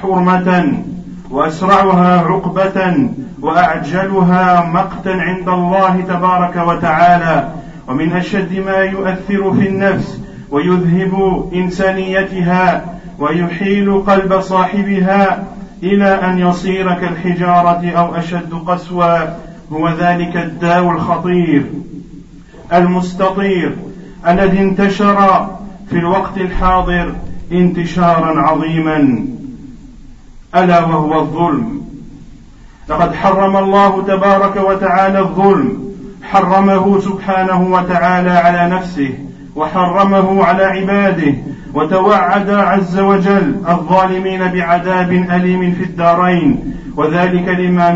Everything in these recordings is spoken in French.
حرمة وأسرعها عقبة وأعجلها مقتا عند الله تبارك وتعالى. ومن أشد ما يؤثر في النفس ويذهب إنسانيتها ويحيل قلب صاحبها إلى أن يصير كالحجارة أو أشد قسوة هو ذلك الداء الخطير. المستطير الذي انتشر في الوقت الحاضر انتشارا عظيما. ألا وهو الظلم. لقد حرم الله تبارك وتعالى الظلم. حرمه سبحانه وتعالى على نفسه وحرمه على عباده وتوعد عز وجل الظالمين بعذاب أليم في الدارين. وذلك لما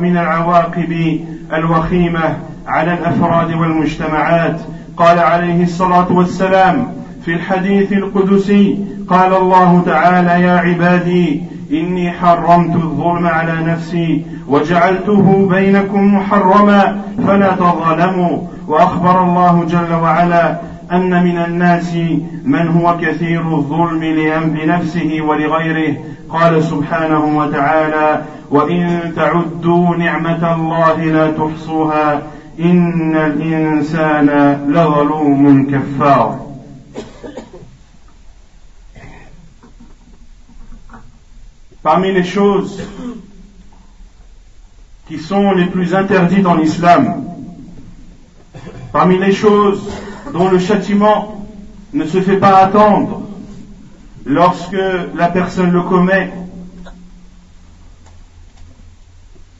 من العواقب الوخيمة على الأفراد والمجتمعات. قال عليه الصلاة والسلام في الحديث القدسي قال الله تعالى يا عبادي إني حرمت الظلم على نفسي وجعلته بينكم محرما فلا تظلموا. وأخبر الله جل وعلا أن من الناس من هو كثير الظلم لنفسه ولغيره. قال سبحانه وتعالى وإن تعدوا نعمة الله لا تحصوها إن الإنسان لظلوم كفار. Parmi les choses qui sont les plus interdites en islam, parmi les choses dont le châtiment ne se fait pas attendre lorsque la personne le commet.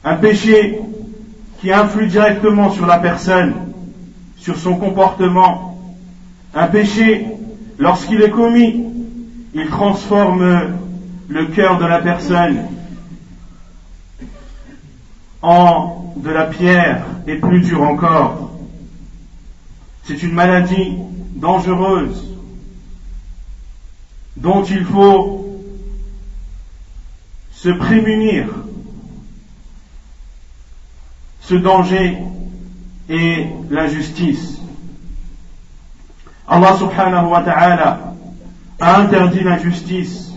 Un péché qui influe directement sur la personne, sur son comportement. Un péché, lorsqu'il est commis, il transforme le cœur de la personne en de la pierre et plus dur encore. C'est une maladie dangereuse dont il faut se prémunir. Ce danger est l'injustice. Allah subhanahu wa ta'ala a interdit l'injustice.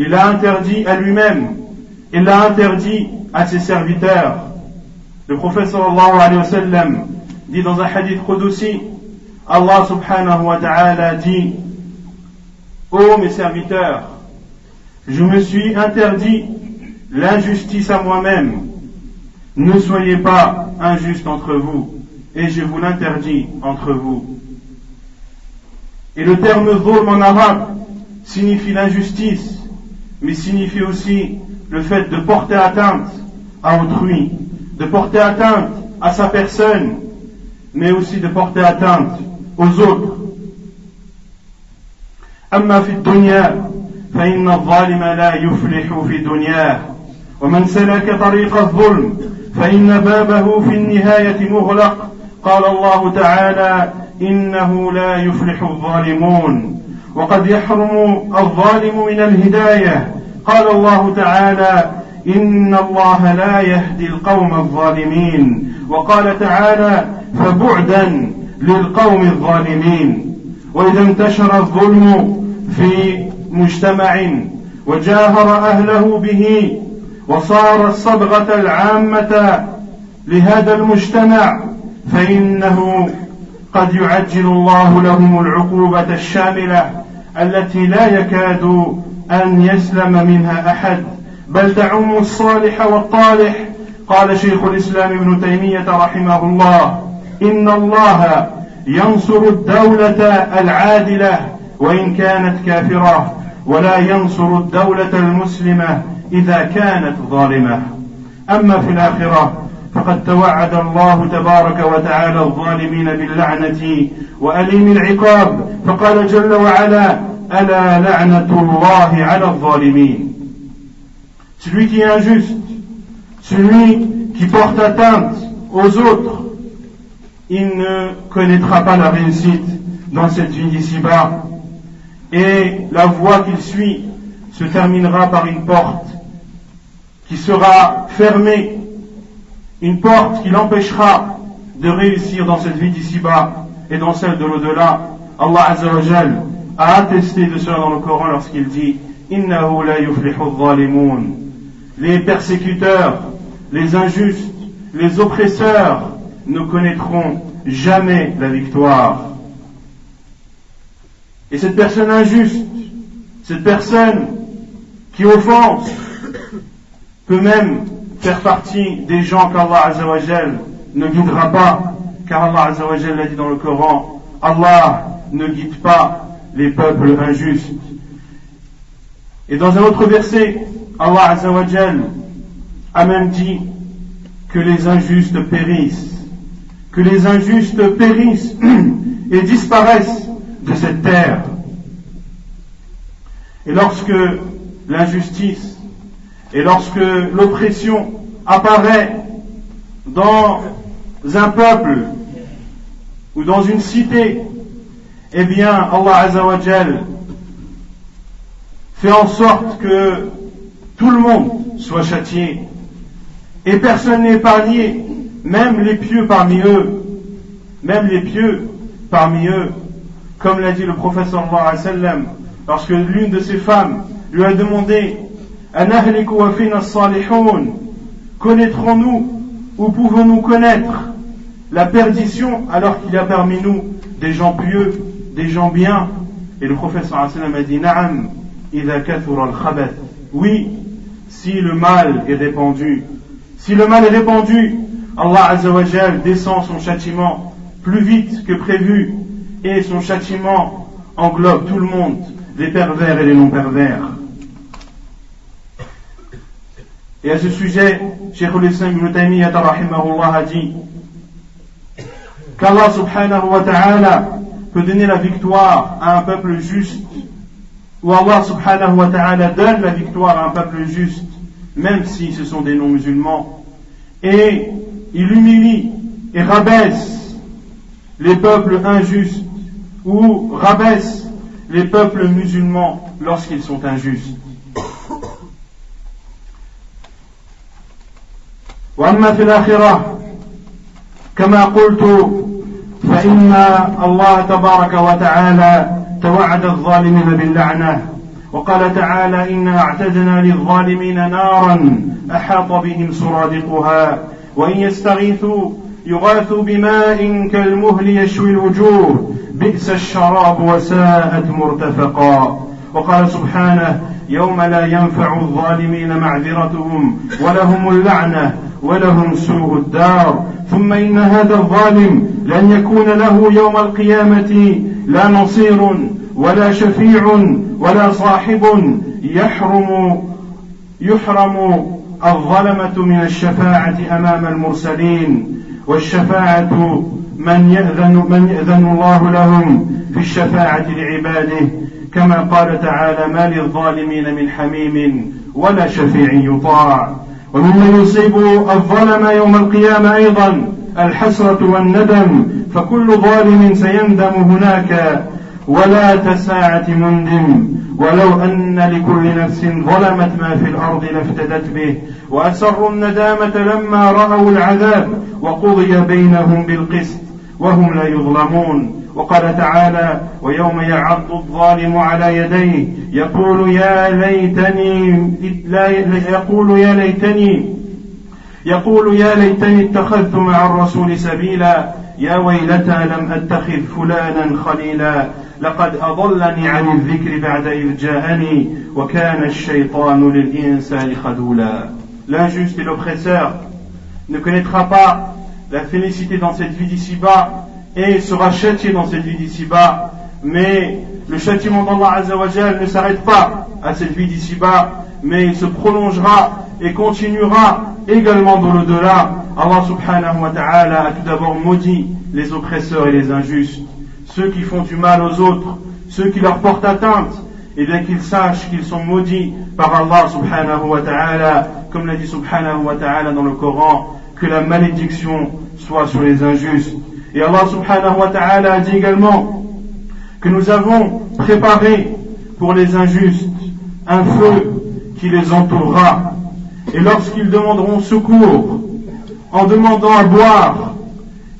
Il l'a interdit à lui-même. Il l'a interdit à ses serviteurs. Le prophète sallallahu alayhi wa sallam dit dans un hadith Qudusi, Allah subhanahu wa ta'ala dit, Ô mes serviteurs, je me suis interdit l'injustice à moi-même. Ne soyez pas injustes entre vous, et je vous l'interdis entre vous. Et le terme zulm en arabe signifie l'injustice, mais signifie aussi le fait de porter atteinte à autrui, de porter atteinte à sa personne, mais aussi de porter atteinte aux autres. أما في الدنيا فإن الظالم لا يفلح في دنياه ومن سلك طريق الظلم فإن بابه في النهاية مغلق قال الله تعالى إنه لا يفلح الظالمون وقد يحرم الظالم من الهداية. قال الله تعالى إن الله لا يهدي القوم الظالمين. وقال تعالى فبعدا للقوم الظالمين. وإذا انتشر الظلم في مجتمع وجاهر أهله به وصار الصبغة العامة لهذا المجتمع فإنه قد يعجل الله لهم العقوبة الشاملة. التي لا يكاد أن يسلم منها أحد. بل تعم الصالح والطالح. قال شيخ الإسلام ابن تيمية رحمه الله إن الله ينصر الدولة العادلة وإن كانت كافرة ولا ينصر الدولة المسلمة إذا كانت ظالمة. أما في الآخرة فقد توعد الله تبارك وتعالى الظالمين باللعنة وأليم العقاب فقال جل وعلا ألا لعنة الله على الظالمين Celui qui est injuste, celui qui porte atteinte aux autres, il ne connaîtra pas la réussite dans cette vie d'ici-bas. Et la voie qu'il suit se terminera par une porte qui sera fermée, une porte qui l'empêchera de réussir dans cette vie d'ici-bas et dans celle de l'au-delà. Allah Azzawajal a attesté de cela dans le Coran lorsqu'il dit Innahu la Les persécuteurs, les injustes, les oppresseurs ne connaîtront jamais la victoire. Et cette personne injuste, cette personne qui offense, peut même faire partie des gens qu'Allah Azzawajal ne guidera pas, car Allah Azzawajal l'a dit dans le Coran, Allah ne guide pas les peuples injustes. Et dans un autre verset, Allah Azzawajal a même dit que les injustes périssent, que les injustes périssent et disparaissent de cette terre. Et lorsque l'injustice et lorsque l'oppression apparaît dans un peuple ou dans une cité, eh bien Allah Azzawajal fait en sorte que tout le monde soit châtié et personne n'est épargné, même les pieux parmi eux, même les pieux parmi eux, comme l'a dit le professeur lorsque l'une de ses femmes lui a demandé Connaîtrons-nous ou pouvons-nous connaître la perdition alors qu'il y a parmi nous des gens pieux, des gens bien? Et le professeur a dit Na'am, al Oui, si le mal est répandu, si le mal est répandu, Allah Azzawajal descend son châtiment plus vite que prévu et son châtiment englobe tout le monde, les pervers et les non pervers. Et à ce sujet, Cheikh al-Islam ibn Taymiyyah a dit qu'Allah subhanahu wa ta'ala peut donner la victoire à un peuple juste, ou Allah subhanahu wa ta'ala donne la victoire à un peuple juste, même si ce sont des non-musulmans, et il humilie et rabaisse les peuples injustes, ou rabaisse les peuples musulmans lorsqu'ils sont injustes. وأما في الآخرة كما قلت فإن الله تبارك وتعالى توعد الظالمين باللعنة وقال تعالى إنا اعتدنا للظالمين نارا أحاط بهم سرادقها وإن يستغيثوا يغاثوا بماء كالمهل يشوي الوجوه بئس الشراب وساءت مرتفقا وقال سبحانه يوم لا ينفع الظالمين معذرتهم ولهم اللعنة ولهم سوء الدار. ثم إن هذا الظالم لن يكون له يوم القيامة لا نصير ولا شفيع ولا صاحب. يحرم يحرم الظلمة من الشفاعة أمام المرسلين. والشفاعة من يأذن من يأذن الله لهم في الشفاعة لعباده. كما قال تعالى ما للظالمين من حميم ولا شفيع يطاع. وممن يصيب الظلم يوم القيامة أيضا الحسرة والندم فكل ظالم سيندم هناك ولا تساعة مندم. ولو أن لكل نفس ظلمت ما في الأرض لافتدت به. وأسروا الندامة لما رأوا العذاب وقضي بينهم بالقسط وهم لا يظلمون. وقال تعالى ويوم يعض الظالم على يديه يقول يا ليتني لا يقول يا ليتني يقول يا ليتني اتخذت مع الرسول سبيلا يا ويلتى لم أتخذ فلانا خليلا لقد أضلني عن الذكر بعد إذ جاءني وكان الشيطان للإنسان خذولا. L'injuste et l'oppresseur ne connaîtra pas la félicité dans cette vie d'ici-bas. Et sera châtié dans cette vie d'ici-bas. Mais le châtiment d'Allah Azzawajal ne s'arrête pas à cette vie d'ici-bas, mais il se prolongera et continuera également dans l'au-delà. Allah subhanahu wa ta'ala a tout d'abord maudit les oppresseurs et les injustes, ceux qui font du mal aux autres, ceux qui leur portent atteinte, et bien qu'ils sachent qu'ils sont maudits par Allah subhanahu wa ta'ala, comme l'a dit subhanahu wa ta'ala dans le Coran, que la malédiction soit sur les injustes. Et Allah subhanahu wa ta'ala a dit également que nous avons préparé pour les injustes un feu qui les entourera. Et lorsqu'ils demanderont secours en demandant à boire,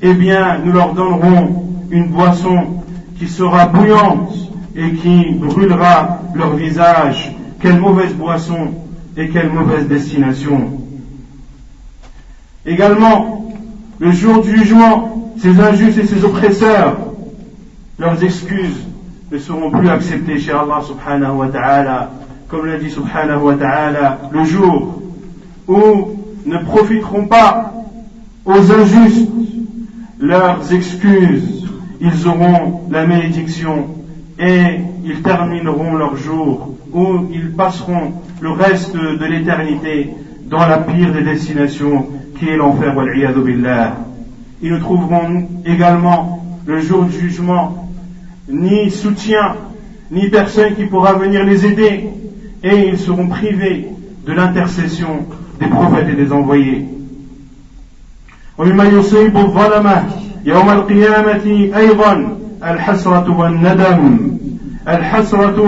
eh bien nous leur donnerons une boisson qui sera bouillante et qui brûlera leur visage. Quelle mauvaise boisson et quelle mauvaise destination. Également, le jour du jugement, ces injustes et ces oppresseurs, leurs excuses ne seront plus acceptées chez Allah subhanahu wa ta'ala, comme l'a dit subhanahu wa ta'ala, le jour où ne profiteront pas aux injustes leurs excuses, ils auront la malédiction et ils termineront leur jour où ils passeront le reste de l'éternité dans la pire des destinations qui est l'enfer, billah Ils ne trouveront également le jour du jugement ni soutien, ni personne qui pourra venir les aider, et ils seront privés de l'intercession des prophètes et des envoyés. ومما يصيب الظلمة يوم القيامة أيضا الحسرة والندم الحسرة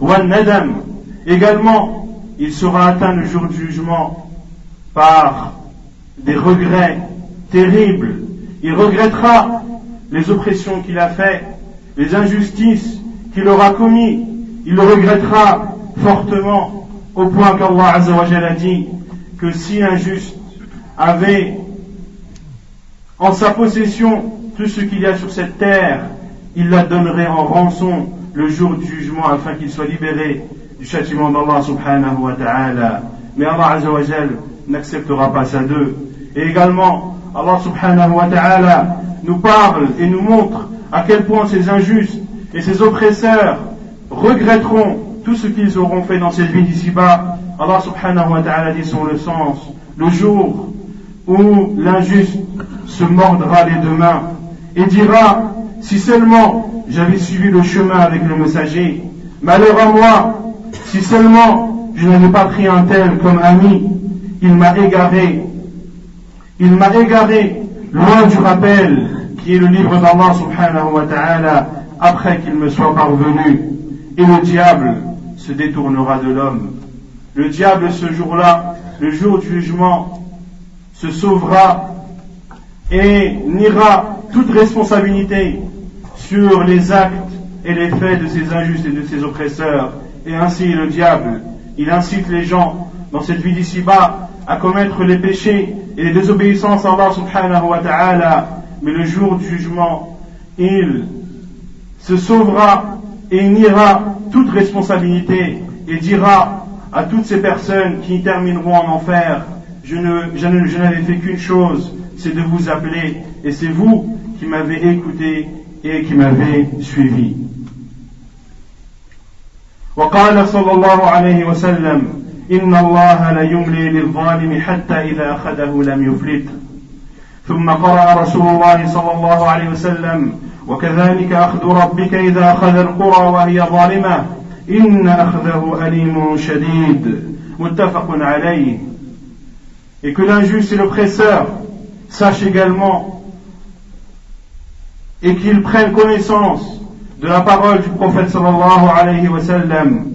والندم également il sera atteint le jour du jugement par des regrets terribles. Il regrettera les oppressions qu'il a faites, les injustices qu'il aura commis. Il le regrettera fortement au point qu'Allah a dit que si un juste avait en sa possession tout ce qu'il y a sur cette terre, il la donnerait en rançon le jour du jugement afin qu'il soit libéré du châtiment d'Allah subhanahu wa ta'ala. Mais Allah n'acceptera pas ça d'eux. Et également, Allah subhanahu wa ta'ala nous parle et nous montre à quel point ces injustes et ces oppresseurs regretteront tout ce qu'ils auront fait dans cette vie d'ici-bas. Allah subhanahu wa ta'ala dit sur le sens, le jour où l'injuste se mordra les deux mains et dira, si seulement j'avais suivi le chemin avec le messager, malheur à moi, si seulement je n'avais pas pris un tel comme ami, il m'a égaré il m'a égaré loin du rappel qui est le livre d'Allah subhanahu wa ta'ala après qu'il me soit parvenu. Et le diable se détournera de l'homme. Le diable ce jour-là, le jour du jugement, se sauvera et niera toute responsabilité sur les actes et les faits de ces injustes et de ces oppresseurs. Et ainsi le diable, il incite les gens dans cette vie d'ici-bas à commettre les péchés et les désobéissances à Allah subhanahu wa ta'ala, mais le jour du jugement, il se sauvera et niera toute responsabilité et dira à toutes ces personnes qui termineront en enfer, je n'avais fait qu'une chose, c'est de vous appeler, et c'est vous qui m'avez écouté et qui m'avez suivi. وقال صلى الله عليه وسلم إن الله ليملي للظالم حتى إذا أخذه لم يفلت ثم قرأ رسول الله صلى الله عليه وسلم وكذلك أخذ ربك إذا أخذ القرى وهي ظالمة إن أخذه أليم شديد متفق عليه et que l'injuste et l'oppresseur sachent également et qu'ils prennent connaissance de la parole du prophète sallallahu alayhi wa sallam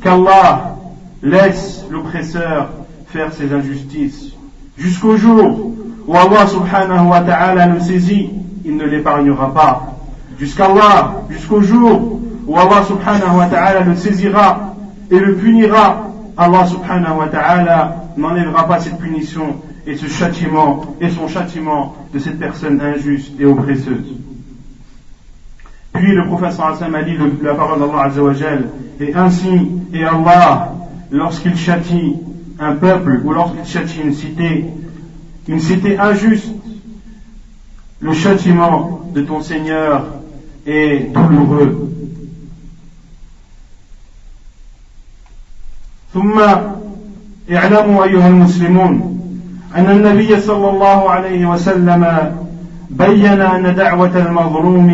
qu'Allah laisse l'oppresseur faire ses injustices jusqu'au jour où Allah subhanahu wa ta'ala le saisit, il ne l'épargnera pas. Jusqu'Allah, jusqu'au jour où Allah subhanahu wa ta'ala le saisira et le punira, Allah subhanahu wa ta'ala n'enlèvera pas cette punition et ce châtiment et son châtiment de cette personne injuste et oppresseuse. Puis le prophète sallallahu a dit la parole d'Allah azawajal et ainsi et Allah lorsqu'il châtie un peuple ou lorsqu'il châtie une cité une cité injuste le châtiment de ton Seigneur est douloureux ثم اعلموا أيها المسلمون أن النبي صلى الله عليه وسلم بين أن دعوة المظلوم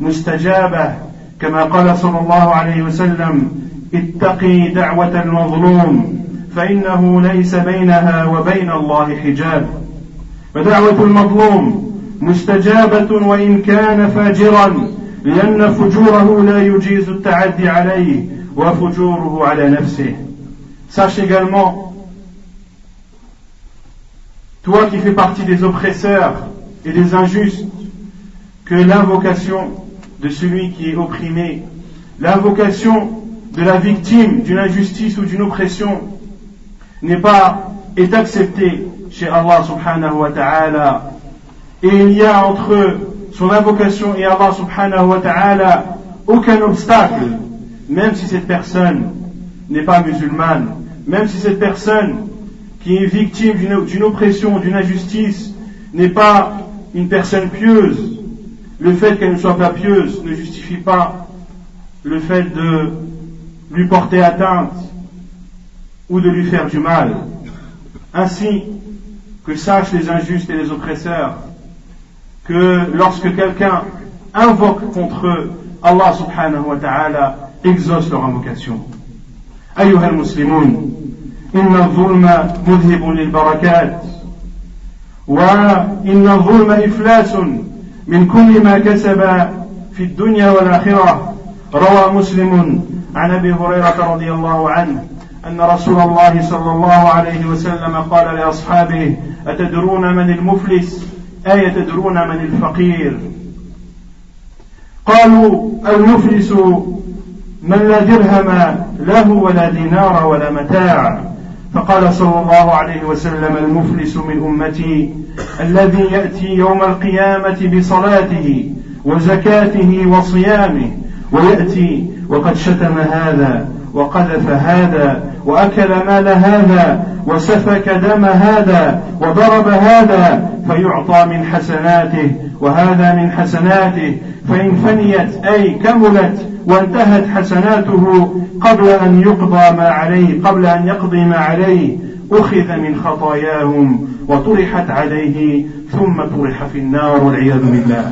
مستجابة كما قال صلى الله عليه وسلم اتقي دعوة المظلوم فإنه ليس بينها وبين الله حجاب فدعوة المظلوم مستجابة وإن كان فاجرا لأن فجوره لا يجيز التعدي عليه وفجوره على نفسه Sache également, toi qui fais partie des oppresseurs et des injustes, que l'invocation de celui qui est opprimé, l'invocation de la victime d'une injustice ou d'une oppression n'est pas, est acceptée chez Allah subhanahu wa ta'ala. Et il y a entre son invocation et Allah subhanahu wa ta'ala aucun obstacle, même si cette personne n'est pas musulmane même si cette personne qui est victime d'une oppression, d'une injustice, n'est pas une personne pieuse, le fait qu'elle ne soit pas pieuse ne justifie pas le fait de lui porter atteinte ou de lui faire du mal. Ainsi que sachent les injustes et les oppresseurs que lorsque quelqu'un invoque contre eux, Allah subhanahu wa ta'ala exauce leur invocation. أيها المسلمون إن الظلم مذهب للبركات وإن الظلم إفلاس من كل ما كسب في الدنيا والآخرة روى مسلم عن أبي هريرة رضي الله عنه أن رسول الله صلى الله عليه وسلم قال لأصحابه أتدرون من المفلس؟ أي تدرون من الفقير؟ قالوا المفلس من لا درهم له ولا دينار ولا متاع. فقال صلى الله عليه وسلم المفلس من أمتي الذي يأتي يوم القيامة بصلاته وزكاته وصيامه ويأتي وقد شتم هذا وقذف هذا وأكل مال هذا وسفك دم هذا وضرب هذا فيعطى من حسناته وهذا من حسناته. فإن فنيت أي كملت وانتهت حسناته قبل أن يقضى ما عليه قبل أن يقضي ما عليه أخذ من خطاياهم وطرحت عليه ثم طرح في النار والعياذ بالله.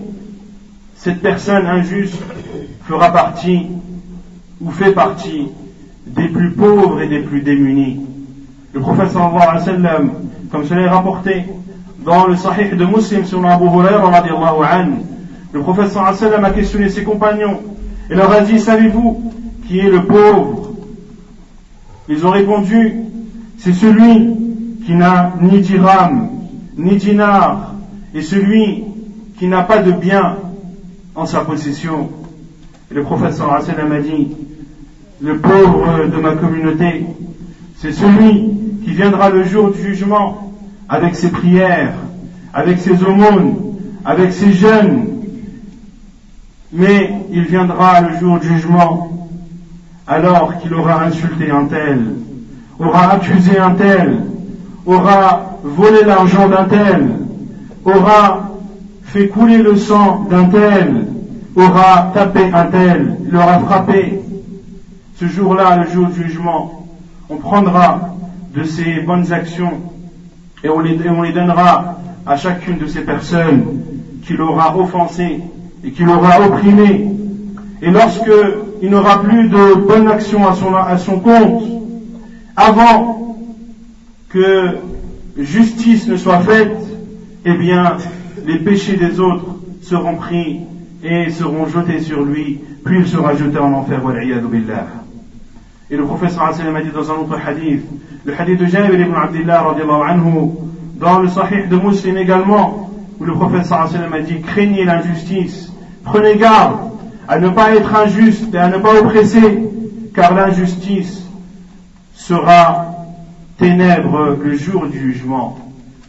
cette personne injuste fera partie ou fait partie des plus pauvres et des plus démunis. Le prophète sallallahu alayhi wa sallam, comme cela est rapporté dans le sahih de Muslim sur Abu Hurairah le prophète sallallahu alayhi wa sallam a questionné ses compagnons et leur a dit, savez-vous qui est le pauvre? Ils ont répondu, c'est celui qui n'a ni dirham, ni dinar, et celui qui n'a pas de bien en sa possession. Le prophète sallallahu alayhi a dit, le pauvre de ma communauté, c'est celui qui viendra le jour du jugement avec ses prières, avec ses aumônes, avec ses jeûnes, mais il viendra le jour du jugement alors qu'il aura insulté un tel, aura accusé un tel, aura volé l'argent d'un tel, aura fait couler le sang d'un tel, aura tapé un tel, l'aura frappé. ce jour-là, le jour du jugement, on prendra de ses bonnes actions et on les, on les donnera à chacune de ces personnes qui l'aura offensé et qui l'aura opprimé. Et lorsque il n'aura plus de bonnes actions à son compte, avant que justice ne soit faite, eh bien, les péchés des autres seront pris et seront jetés sur lui, puis il sera jeté en enfer. billah. Et le professeur a dit dans un autre hadith, le hadith de Jabir ibn Abdullah anhu, dans le sahih de Muslim également, où le professeur a dit, craignez l'injustice, prenez garde à ne pas être injuste et à ne pas oppresser, car l'injustice sera ténèbre le jour du jugement.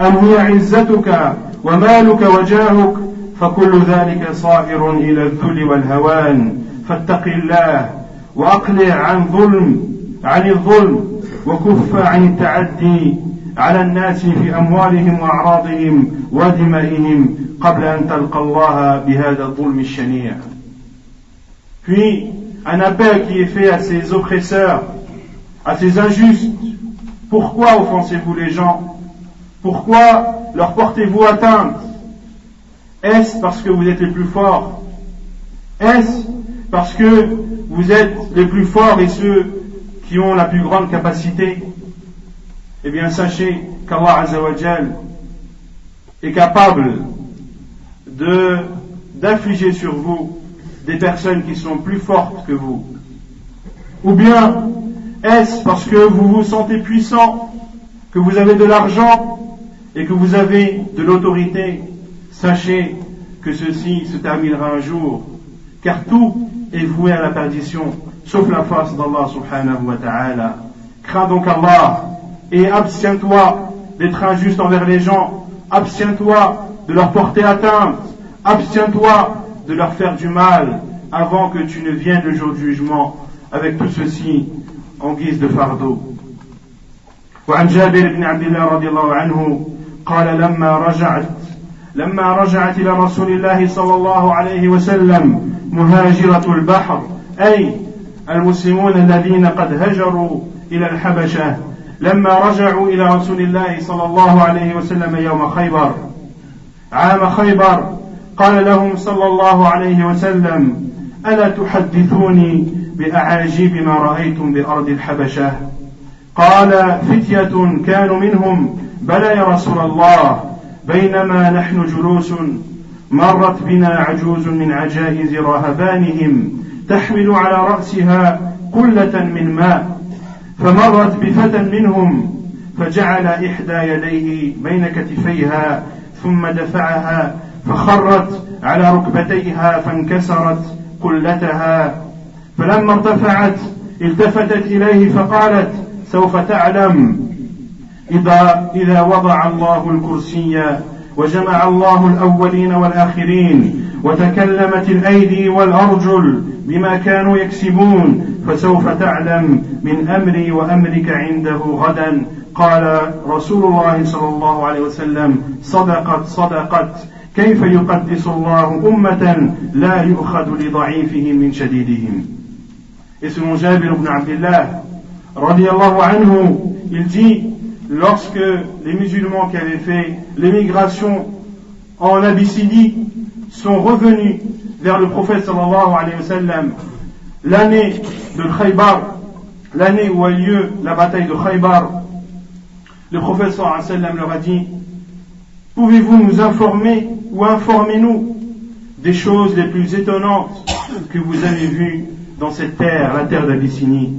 أم هي عزتك ومالك وجاهك؟ فكل ذلك صائر إلى الذل والهوان. فاتق الله وأقلع عن ظلم عن الظلم وكف عن التعدي على الناس في أموالهم وأعراضهم ودمائهم قبل أن تلقى الله بهذا الظلم الشنيع. Puis, un appel qui est fait à ces oppresseurs, à ces injustes. Pourquoi offensez-vous les gens Pourquoi leur portez-vous atteinte? Est-ce parce que vous êtes les plus forts? Est-ce parce que vous êtes les plus forts et ceux qui ont la plus grande capacité? Eh bien sachez qu'Allah Azzawajal est capable de d'affliger sur vous des personnes qui sont plus fortes que vous. Ou bien est-ce parce que vous vous sentez puissant, que vous avez de l'argent et que vous avez de l'autorité Sachez que ceci se terminera un jour, car tout est voué à la perdition, sauf la face d'Allah subhanahu wa ta'ala. Crains donc Allah et abstiens-toi d'être injuste envers les gens, abstiens-toi de leur porter atteinte, abstiens-toi de leur faire du mal avant que tu ne viennes le jour du jugement avec tout ceci en guise de fardeau. وعن جابر بن عبد الله رضي الله عنه قال لما رجعت لما رجعت إلى رسول الله صلى الله عليه وسلم مهاجرة البحر. أي المسلمون الذين قد هجروا إلى الحبشة لما رجعوا إلى رسول الله صلى الله عليه وسلم يوم خيبر. عام خيبر. قال لهم صلى الله عليه وسلم ألا تحدثوني بأعاجيب ما رأيتم بأرض الحبشة؟ قال فتية كانوا منهم. بلى يا رسول الله بينما نحن جلوس مرت بنا عجوز من عجائز رهبانهم تحمل على رأسها قلة من ماء فمرت بفتى منهم فجعل إحدى يديه بين كتفيها ثم دفعها فخرت على ركبتيها فانكسرت قلتها فلما ارتفعت التفتت إليه فقالت سوف تعلم إذا, إذا وضع الله الكرسي وجمع الله الأولين والآخرين وتكلمت الأيدي والأرجل بما كانوا يكسبون فسوف تعلم من أمري وأمرك عنده غدا. قال رسول الله صلى الله عليه وسلم صدقت صدقت. كيف يقدس الله أمة لا يؤخذ لضعيفهم من شديدهم؟ Et selon Jabir ibn Abdullah, radiallahu anhu, il dit, lorsque les musulmans qui avaient fait l'émigration en Abyssinie sont revenus vers le prophète sallallahu alayhi wa sallam l'année de Khaybar, l'année où a lieu la bataille de Khaybar, le prophète sallallahu sallam leur a dit Pouvez-vous nous informer ou informez-nous des choses les plus étonnantes que vous avez vues dans cette terre, la terre d'Abyssinie?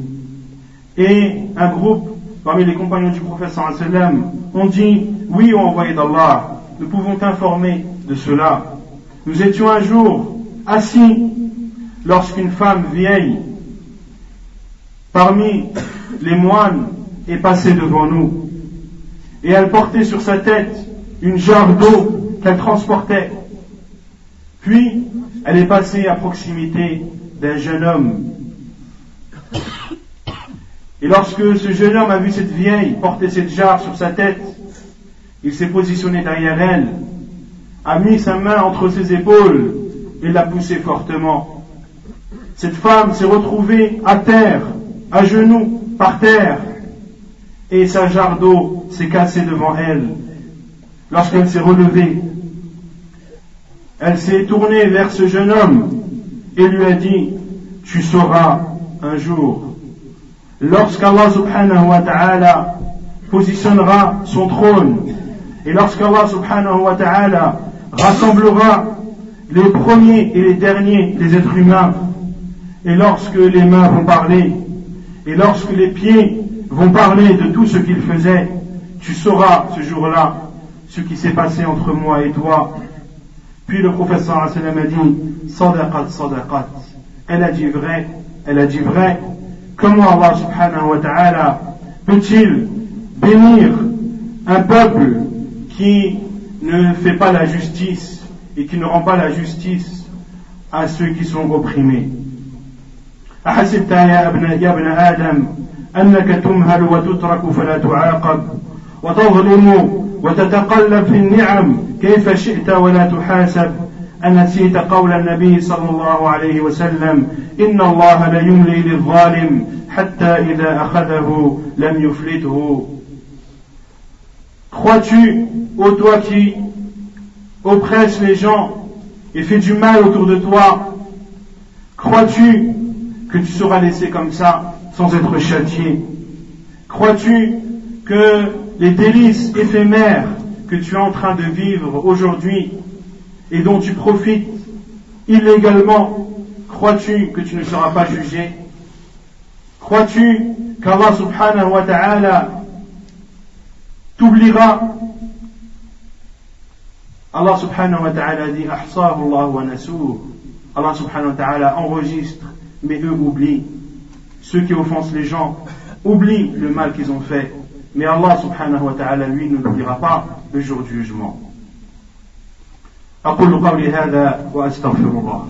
Et un groupe parmi les compagnons du prophète sallam ont dit Oui, ô envoyé d'Allah, nous pouvons t'informer de cela. Nous étions un jour assis lorsqu'une femme vieille parmi les moines est passée devant nous. Et elle portait sur sa tête une jarre d'eau qu'elle transportait. Puis, elle est passée à proximité d'un jeune homme. Et lorsque ce jeune homme a vu cette vieille porter cette jarre sur sa tête, il s'est positionné derrière elle, a mis sa main entre ses épaules et l'a poussée fortement. Cette femme s'est retrouvée à terre, à genoux, par terre, et sa jarre d'eau s'est cassée devant elle. Lorsqu'elle s'est relevée, elle s'est tournée vers ce jeune homme et lui a dit, tu sauras un jour, lorsqu'Allah subhanahu wa ta'ala positionnera son trône et lorsqu'Allah subhanahu wa ta'ala rassemblera les premiers et les derniers des êtres humains et lorsque les mains vont parler et lorsque les pieds vont parler de tout ce qu'ils faisaient, tu sauras ce jour-là ce qui s'est passé entre moi et toi puis le professeur a dit Sadaqat, sadaqat. Elle a dit vrai, elle a dit vrai. Comment Allah subhanahu wa ta'ala peut-il bénir un peuple qui ne fait pas la justice et qui ne rend pas la justice à ceux qui sont opprimés أحسبت يا ابن يا ابن آدم أنك تمهل وتترك فلا تعاقب وتظلم وتتقلب في النعم كيف شئت ولا تحاسب أنسيت قول النبي صلى الله عليه وسلم إن الله ليملي للظالم حتى إذا أخذه لم يفلته Crois-tu, ô toi qui oppresse les gens et fait du mal autour de toi, crois-tu que tu seras laissé comme ça sans être châtié Crois-tu que les délices éphémères que tu es en train de vivre aujourd'hui et dont tu profites illégalement, crois-tu que tu ne seras pas jugé? Crois-tu qu'Allah subhanahu wa ta'ala t'oubliera? Allah subhanahu wa ta'ala dit wa Allah subhanahu wa ta'ala enregistre, mais eux oublient. Ceux qui offensent les gens oublient le mal qu'ils ont fait. Mais Allah subhanahu wa ta'ala, lui, ne l'oubliera pas le jour du jugement. أقول قولي هذا وأستغفر الله.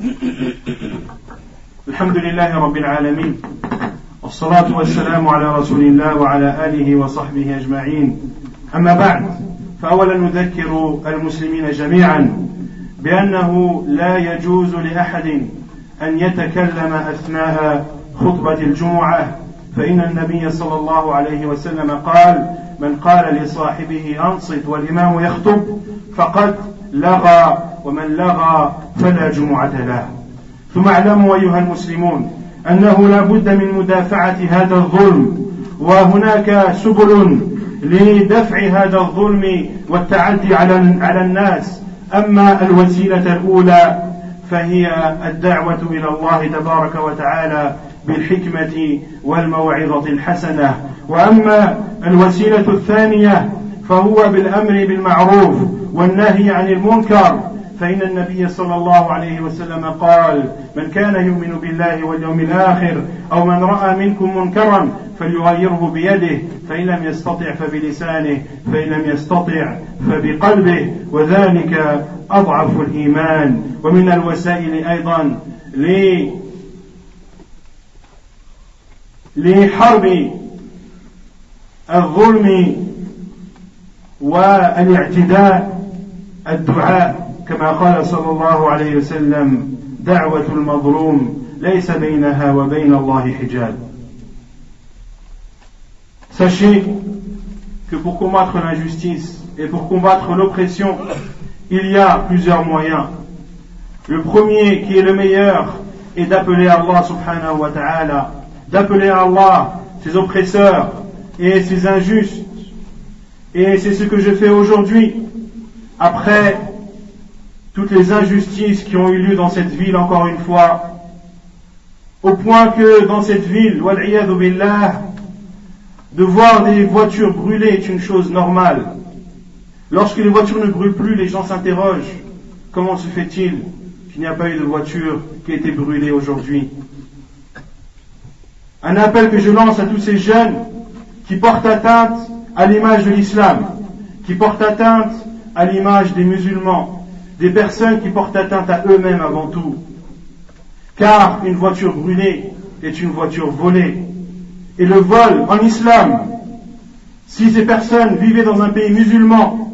الحمد لله رب العالمين والصلاة والسلام على رسول الله وعلى آله وصحبه أجمعين. أما بعد فأولا نذكر المسلمين جميعا بأنه لا يجوز لأحد أن يتكلم أثناء خطبة الجمعة فإن النبي صلى الله عليه وسلم قال من قال لصاحبه أنصت والإمام يخطب فقد لغى ومن لغى فلا جمعة له. ثم اعلموا أيها المسلمون أنه لا بد من مدافعة هذا الظلم وهناك سبل لدفع هذا الظلم والتعدي على على الناس. أما الوسيلة الأولى فهي الدعوة إلى الله تبارك وتعالى بالحكمة والموعظة الحسنة. وأما الوسيلة الثانية فهو بالأمر بالمعروف والنهي عن المنكر فإن النبي صلى الله عليه وسلم قال من كان يؤمن بالله واليوم الآخر أو من رأى منكم منكرا فليغيره بيده فإن لم يستطع فبلسانه فإن لم يستطع فبقلبه وذلك أضعف الإيمان. ومن الوسائل أيضا لحرب الظلم والاعتداء الدعاء كما قال صلى الله عليه وسلم دعوة المظلوم ليس بينها وبين الله حجاب Sachez que pour combattre l'injustice et pour combattre l'oppression, il y a plusieurs moyens. Le premier qui est le meilleur est d'appeler Allah subhanahu wa ta'ala, d'appeler Allah ses oppresseurs et ses injustes. Et c'est ce que je fais aujourd'hui, après toutes les injustices qui ont eu lieu dans cette ville encore une fois, au point que dans cette ville, billah, de voir des voitures brûlées est une chose normale. Lorsque les voitures ne brûlent plus, les gens s'interrogent. Comment se fait-il qu'il n'y a pas eu de voiture qui a été brûlée aujourd'hui? Un appel que je lance à tous ces jeunes qui portent atteinte à l'image de l'islam, qui portent atteinte à l'image des musulmans, des personnes qui portent atteinte à eux-mêmes avant tout. Car une voiture brûlée est une voiture volée. Et le vol en islam, si ces personnes vivaient dans un pays musulman,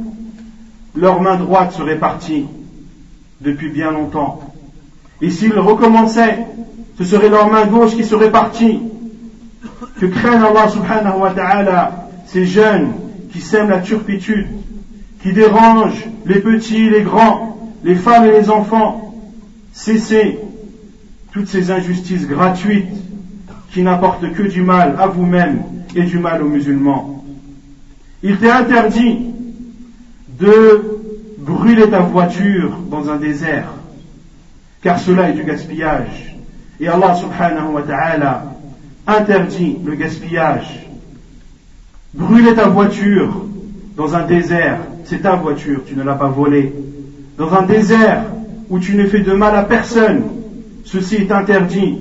leur main droite serait partie depuis bien longtemps. Et s'ils recommençaient, ce serait leur main gauche qui serait partie. Que craignent Allah subhanahu wa ta'ala ces jeunes qui sèment la turpitude, qui dérangent les petits, les grands, les femmes et les enfants. Cessez toutes ces injustices gratuites qui n'apportent que du mal à vous-même et du mal aux musulmans. Il t'est interdit de brûler ta voiture dans un désert, car cela est du gaspillage. Et Allah subhanahu wa ta'ala interdit le gaspillage. Brûler ta voiture dans un désert, c'est ta voiture, tu ne l'as pas volée. Dans un désert où tu ne fais de mal à personne, ceci est interdit.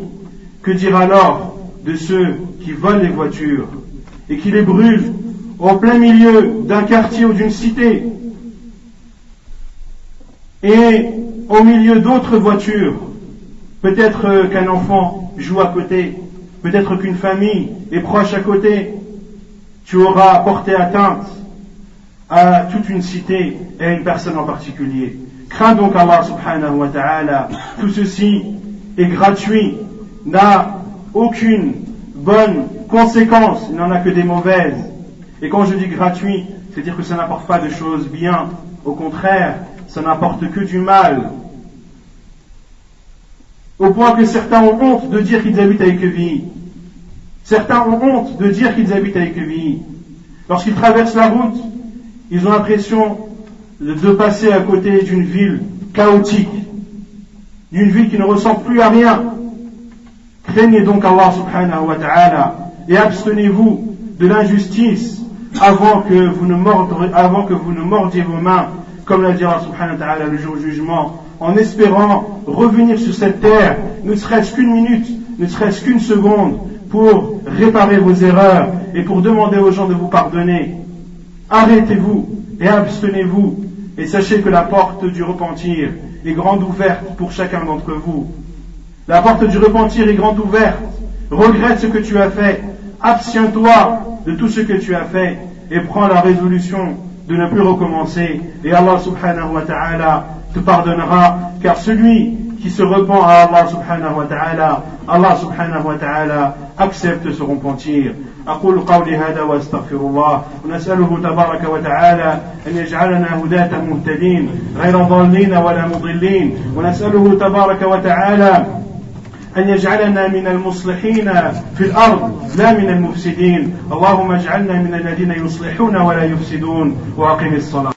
Que dire alors de ceux qui volent les voitures et qui les brûlent au plein milieu d'un quartier ou d'une cité et au milieu d'autres voitures, peut-être qu'un enfant joue à côté, peut-être qu'une famille est proche à côté, tu auras porté atteinte à toute une cité et à une personne en particulier. Crains donc Allah subhanahu wa ta'ala. Tout ceci est gratuit, n'a aucune bonne conséquence, il n'en a que des mauvaises. Et quand je dis gratuit, c'est dire que ça n'apporte pas de choses bien. Au contraire, ça n'apporte que du mal. Au point que certains ont honte de dire qu'ils habitent avec vie. Certains ont honte de dire qu'ils habitent avec vie. Lorsqu'ils traversent la route, ils ont l'impression de passer à côté d'une ville chaotique, d'une ville qui ne ressemble plus à rien. Craignez donc Allah subhanahu wa ta'ala et abstenez-vous de l'injustice avant que vous ne mordiez, vos mains comme l'a dit Allah subhanahu ta'ala le jour du jugement, en espérant revenir sur cette terre, ne serait-ce qu'une minute, ne serait-ce qu'une seconde, pour réparer vos erreurs et pour demander aux gens de vous pardonner. Arrêtez-vous et abstenez-vous et sachez que la porte du repentir est grande ouverte pour chacun d'entre vous. La porte du repentir est grande ouverte. Regrette ce que tu as fait. Abstiens-toi de tout ce que tu as fait et prends la résolution de ne plus recommencer. Et Allah subhanahu wa ta'ala te pardonnera, car celui qui se repent à Allah subhanahu wa ta'ala, Allah subhanahu wa ta'ala accepte ce repentir. أقول قولي هذا وأستغفر الله ونسأله تبارك وتعالى أن يجعلنا هداة مهتدين غير ضالين ولا مضلين. ونسأله تبارك وتعالى أن يجعلنا من المصلحين في الأرض لا من المفسدين. اللهم اجعلنا من الذين يصلحون ولا يفسدون. وأقم الصلاة.